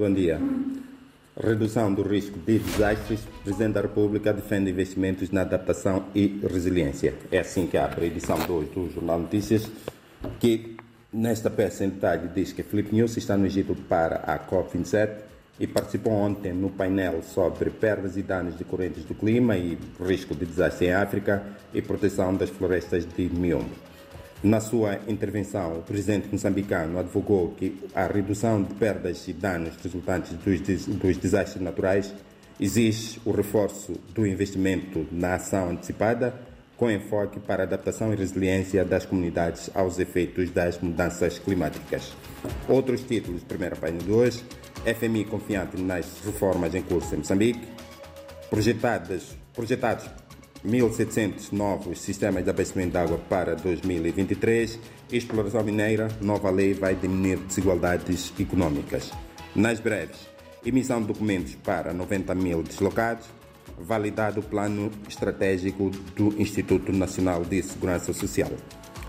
Bom dia. Redução do risco de desastres. O Presidente da República defende investimentos na adaptação e resiliência. É assim que abre a edição 2 do Jornal Notícias, que nesta peça em detalhe diz que Felipe News está no Egito para a COP27 e participou ontem no painel sobre perdas e danos decorrentes do clima e risco de desastre em África e proteção das florestas de Miombo. Na sua intervenção, o presidente moçambicano advogou que a redução de perdas e danos resultantes dos, dos desastres naturais exige o reforço do investimento na ação antecipada, com enfoque para a adaptação e resiliência das comunidades aos efeitos das mudanças climáticas. Outros títulos, primeira página de hoje, FMI confiante nas reformas em curso em Moçambique, projetadas, projetados 1.700 novos sistemas de abastecimento de água para 2023. Exploração mineira, nova lei vai diminuir desigualdades econômicas. Nas breves, emissão de documentos para 90 mil deslocados. Validado o plano estratégico do Instituto Nacional de Segurança Social.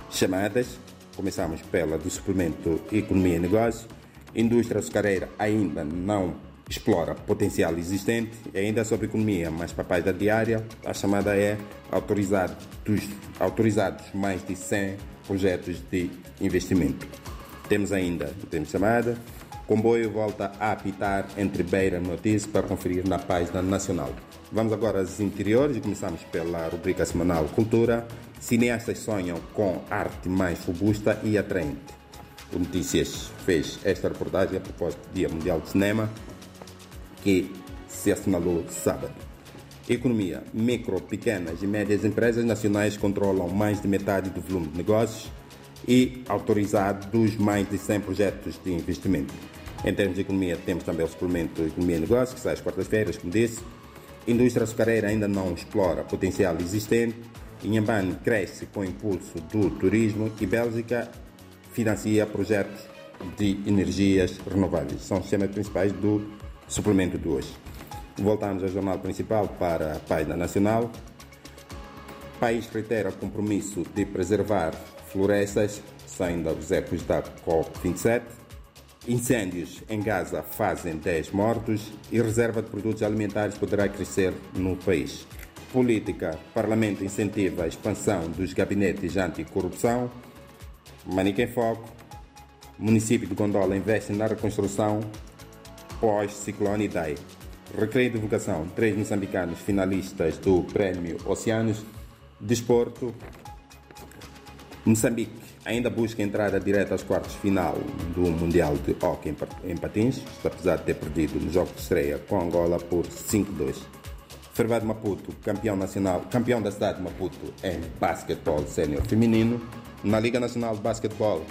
Chamadas, começamos pela do suplemento Economia e Negócios. Indústria açucareira ainda não explora potencial existente, ainda sobre economia, mas papais da diária, a chamada é autorizados, autorizados mais de 100 projetos de investimento. Temos ainda, temos chamada, comboio volta a apitar entre Beira e Notícia para conferir na página nacional. Vamos agora aos interiores e começamos pela rubrica semanal Cultura. Cineastas sonham com arte mais robusta e atraente. O Notícias fez esta reportagem a propósito do Dia Mundial de Cinema que se assinalou sábado. Economia. Micro, pequenas e médias empresas nacionais controlam mais de metade do volume de negócios e autorizados mais de 100 projetos de investimento. Em termos de economia, temos também o suplemento Economia e Negócios, que sai às quartas-feiras, como disse. Indústria açucareira ainda não explora potencial existente. Inhambane cresce com impulso do turismo e Bélgica financia projetos de energias renováveis. São os temas principais do suplemento de hoje. Voltamos ao jornal principal para a página nacional. O país reitera compromisso de preservar florestas, saindo aos ecos da COP27. Incêndios em Gaza fazem 10 mortos e reserva de produtos alimentares poderá crescer no país. Política. Parlamento incentiva a expansão dos gabinetes anticorrupção. Manica em Foco. Município de Gondola investe na reconstrução pós-ciclone Idai. Recreio de divulgação, três moçambicanos finalistas do Prémio Oceanos. Desporto, Moçambique ainda busca entrada direta aos quartos final do Mundial de Hockey em Patins, apesar de ter perdido no jogo de estreia com Angola por 5-2. Fervado Maputo, campeão nacional, campeão da cidade de Maputo em basquetebol sénior feminino. Na Liga Nacional de Basquetebol,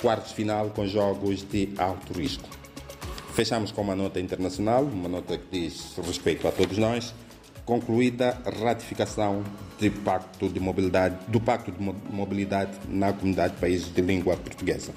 quartos final com jogos de alto risco. Fechamos com uma nota internacional, uma nota que diz respeito a todos nós. Concluída a ratificação de pacto de mobilidade, do Pacto de Mobilidade na Comunidade de Países de Língua Portuguesa.